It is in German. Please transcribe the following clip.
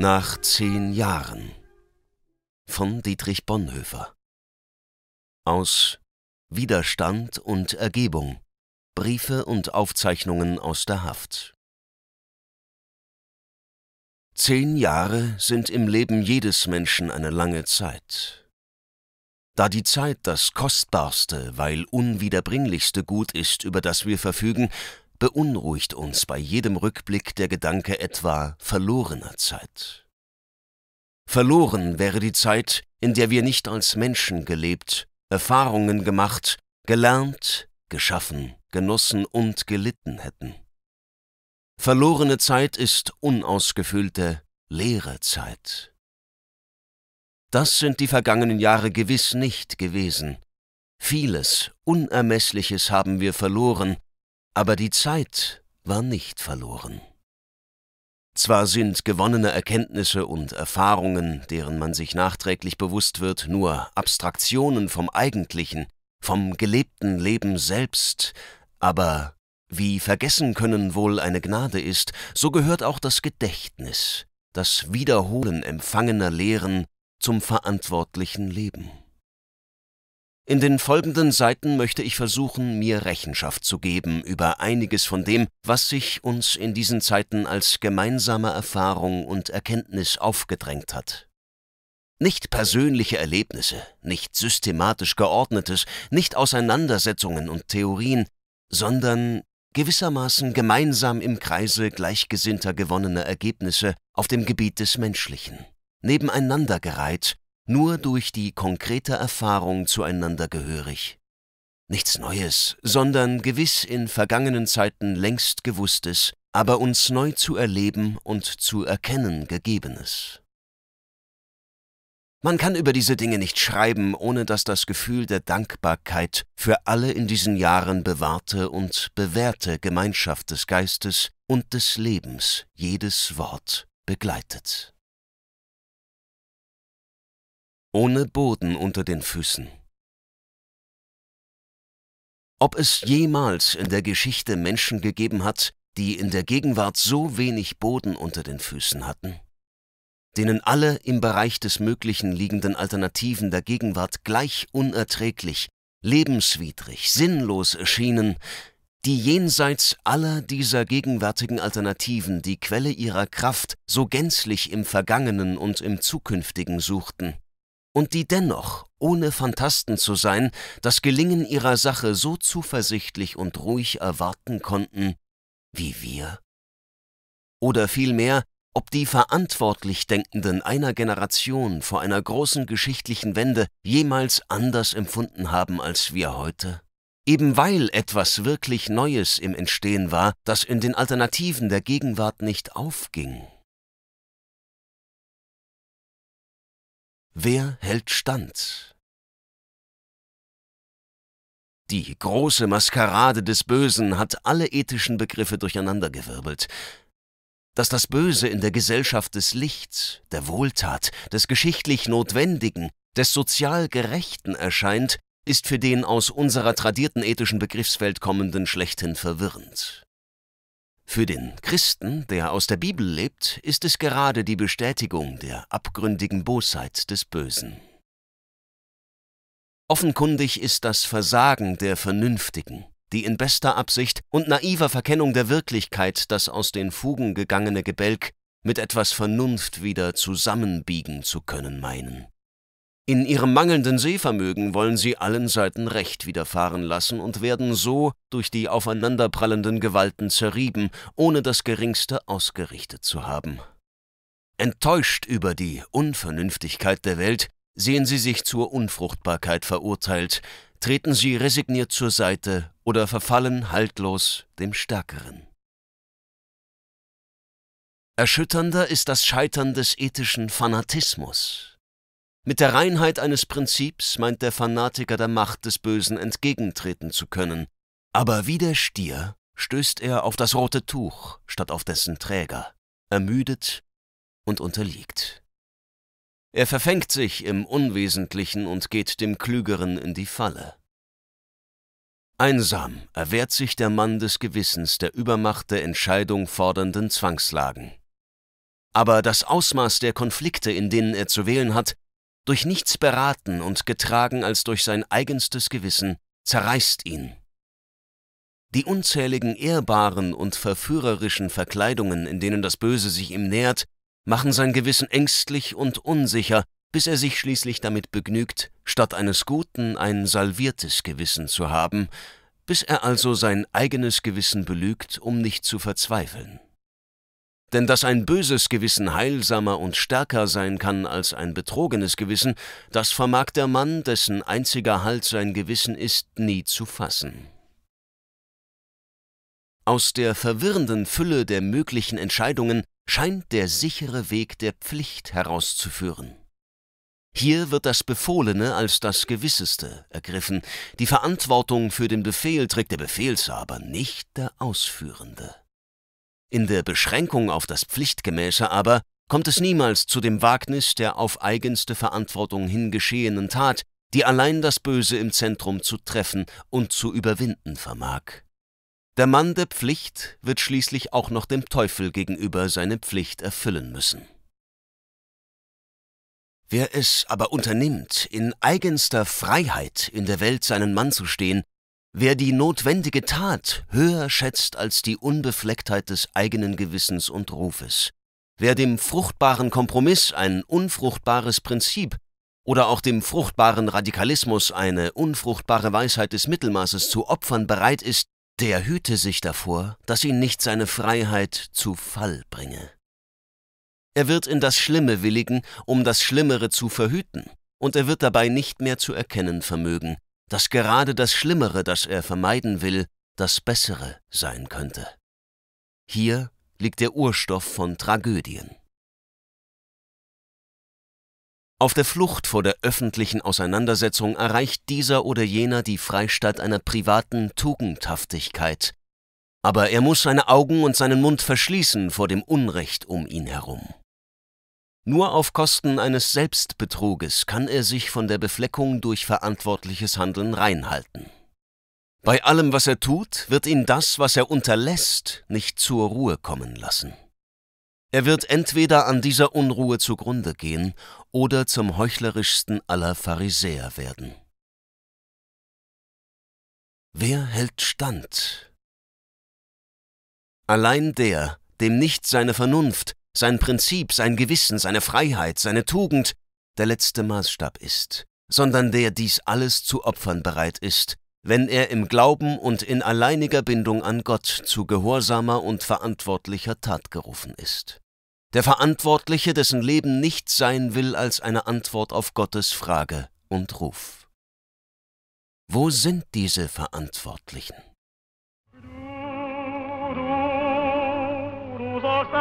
Nach zehn Jahren. Von Dietrich Bonhoeffer. Aus Widerstand und Ergebung. Briefe und Aufzeichnungen aus der Haft. Zehn Jahre sind im Leben jedes Menschen eine lange Zeit. Da die Zeit das kostbarste, weil unwiederbringlichste Gut ist, über das wir verfügen, beunruhigt uns bei jedem Rückblick der Gedanke etwa verlorener Zeit. Verloren wäre die Zeit, in der wir nicht als Menschen gelebt, Erfahrungen gemacht, gelernt, geschaffen, genossen und gelitten hätten. Verlorene Zeit ist unausgefüllte, leere Zeit. Das sind die vergangenen Jahre gewiss nicht gewesen. Vieles, Unermessliches haben wir verloren, aber die Zeit war nicht verloren. Zwar sind gewonnene Erkenntnisse und Erfahrungen, deren man sich nachträglich bewusst wird, nur Abstraktionen vom Eigentlichen, vom gelebten Leben selbst, aber wie vergessen können wohl eine Gnade ist, so gehört auch das Gedächtnis, das Wiederholen empfangener Lehren zum verantwortlichen Leben. In den folgenden Seiten möchte ich versuchen, mir Rechenschaft zu geben über einiges von dem, was sich uns in diesen Zeiten als gemeinsame Erfahrung und Erkenntnis aufgedrängt hat. Nicht persönliche Erlebnisse, nicht systematisch geordnetes, nicht Auseinandersetzungen und Theorien, sondern gewissermaßen gemeinsam im Kreise gleichgesinnter gewonnener Ergebnisse auf dem Gebiet des Menschlichen, nebeneinandergereiht nur durch die konkrete Erfahrung zueinander gehörig. Nichts Neues, sondern gewiss in vergangenen Zeiten längst gewusstes, aber uns neu zu erleben und zu erkennen gegebenes. Man kann über diese Dinge nicht schreiben, ohne dass das Gefühl der Dankbarkeit für alle in diesen Jahren bewahrte und bewährte Gemeinschaft des Geistes und des Lebens jedes Wort begleitet ohne Boden unter den Füßen. Ob es jemals in der Geschichte Menschen gegeben hat, die in der Gegenwart so wenig Boden unter den Füßen hatten, denen alle im Bereich des Möglichen liegenden Alternativen der Gegenwart gleich unerträglich, lebenswidrig, sinnlos erschienen, die jenseits aller dieser gegenwärtigen Alternativen die Quelle ihrer Kraft so gänzlich im Vergangenen und im Zukünftigen suchten, und die dennoch, ohne Phantasten zu sein, das Gelingen ihrer Sache so zuversichtlich und ruhig erwarten konnten wie wir? Oder vielmehr, ob die verantwortlich Denkenden einer Generation vor einer großen geschichtlichen Wende jemals anders empfunden haben als wir heute? Eben weil etwas wirklich Neues im Entstehen war, das in den Alternativen der Gegenwart nicht aufging. Wer hält stand? Die große Maskerade des Bösen hat alle ethischen Begriffe durcheinandergewirbelt. Dass das Böse in der Gesellschaft des Lichts, der Wohltat, des geschichtlich Notwendigen, des sozial Gerechten erscheint, ist für den aus unserer tradierten ethischen Begriffswelt kommenden schlechthin verwirrend. Für den Christen, der aus der Bibel lebt, ist es gerade die Bestätigung der abgründigen Bosheit des Bösen. Offenkundig ist das Versagen der Vernünftigen, die in bester Absicht und naiver Verkennung der Wirklichkeit das aus den Fugen gegangene Gebälk mit etwas Vernunft wieder zusammenbiegen zu können meinen. In ihrem mangelnden Sehvermögen wollen sie allen Seiten Recht widerfahren lassen und werden so durch die aufeinanderprallenden Gewalten zerrieben, ohne das geringste ausgerichtet zu haben. Enttäuscht über die Unvernünftigkeit der Welt, sehen sie sich zur Unfruchtbarkeit verurteilt, treten sie resigniert zur Seite oder verfallen haltlos dem Stärkeren. Erschütternder ist das Scheitern des ethischen Fanatismus, mit der Reinheit eines Prinzips meint der Fanatiker der Macht des Bösen entgegentreten zu können, aber wie der Stier stößt er auf das rote Tuch statt auf dessen Träger, ermüdet und unterliegt. Er verfängt sich im Unwesentlichen und geht dem Klügeren in die Falle. Einsam erwehrt sich der Mann des Gewissens der Übermacht der Entscheidung fordernden Zwangslagen. aber das Ausmaß der Konflikte, in denen er zu wählen hat, durch nichts beraten und getragen als durch sein eigenstes Gewissen, zerreißt ihn. Die unzähligen ehrbaren und verführerischen Verkleidungen, in denen das Böse sich ihm nähert, machen sein Gewissen ängstlich und unsicher, bis er sich schließlich damit begnügt, statt eines guten ein salviertes Gewissen zu haben, bis er also sein eigenes Gewissen belügt, um nicht zu verzweifeln. Denn dass ein böses Gewissen heilsamer und stärker sein kann als ein betrogenes Gewissen, das vermag der Mann, dessen einziger Halt sein Gewissen ist, nie zu fassen. Aus der verwirrenden Fülle der möglichen Entscheidungen scheint der sichere Weg der Pflicht herauszuführen. Hier wird das Befohlene als das Gewisseste ergriffen. Die Verantwortung für den Befehl trägt der Befehlshaber, nicht der Ausführende. In der Beschränkung auf das Pflichtgemäße aber kommt es niemals zu dem Wagnis der auf eigenste Verantwortung hin geschehenen Tat, die allein das Böse im Zentrum zu treffen und zu überwinden vermag. Der Mann der Pflicht wird schließlich auch noch dem Teufel gegenüber seine Pflicht erfüllen müssen. Wer es aber unternimmt, in eigenster Freiheit in der Welt seinen Mann zu stehen, Wer die notwendige Tat höher schätzt als die Unbeflecktheit des eigenen Gewissens und Rufes, wer dem fruchtbaren Kompromiss ein unfruchtbares Prinzip oder auch dem fruchtbaren Radikalismus eine unfruchtbare Weisheit des Mittelmaßes zu opfern bereit ist, der hüte sich davor, dass ihn nicht seine Freiheit zu Fall bringe. Er wird in das Schlimme willigen, um das Schlimmere zu verhüten, und er wird dabei nicht mehr zu erkennen vermögen, dass gerade das Schlimmere, das er vermeiden will, das Bessere sein könnte. Hier liegt der Urstoff von Tragödien. Auf der Flucht vor der öffentlichen Auseinandersetzung erreicht dieser oder jener die Freistatt einer privaten Tugendhaftigkeit, aber er muss seine Augen und seinen Mund verschließen vor dem Unrecht um ihn herum. Nur auf Kosten eines Selbstbetruges kann er sich von der Befleckung durch verantwortliches Handeln reinhalten. Bei allem, was er tut, wird ihn das, was er unterlässt, nicht zur Ruhe kommen lassen. Er wird entweder an dieser Unruhe zugrunde gehen oder zum heuchlerischsten aller Pharisäer werden. Wer hält stand? Allein der, dem nicht seine Vernunft, sein Prinzip, sein Gewissen, seine Freiheit, seine Tugend der letzte Maßstab ist, sondern der dies alles zu opfern bereit ist, wenn er im Glauben und in alleiniger Bindung an Gott zu gehorsamer und verantwortlicher Tat gerufen ist. Der Verantwortliche, dessen Leben nichts sein will als eine Antwort auf Gottes Frage und Ruf. Wo sind diese Verantwortlichen? Du, du, du sollst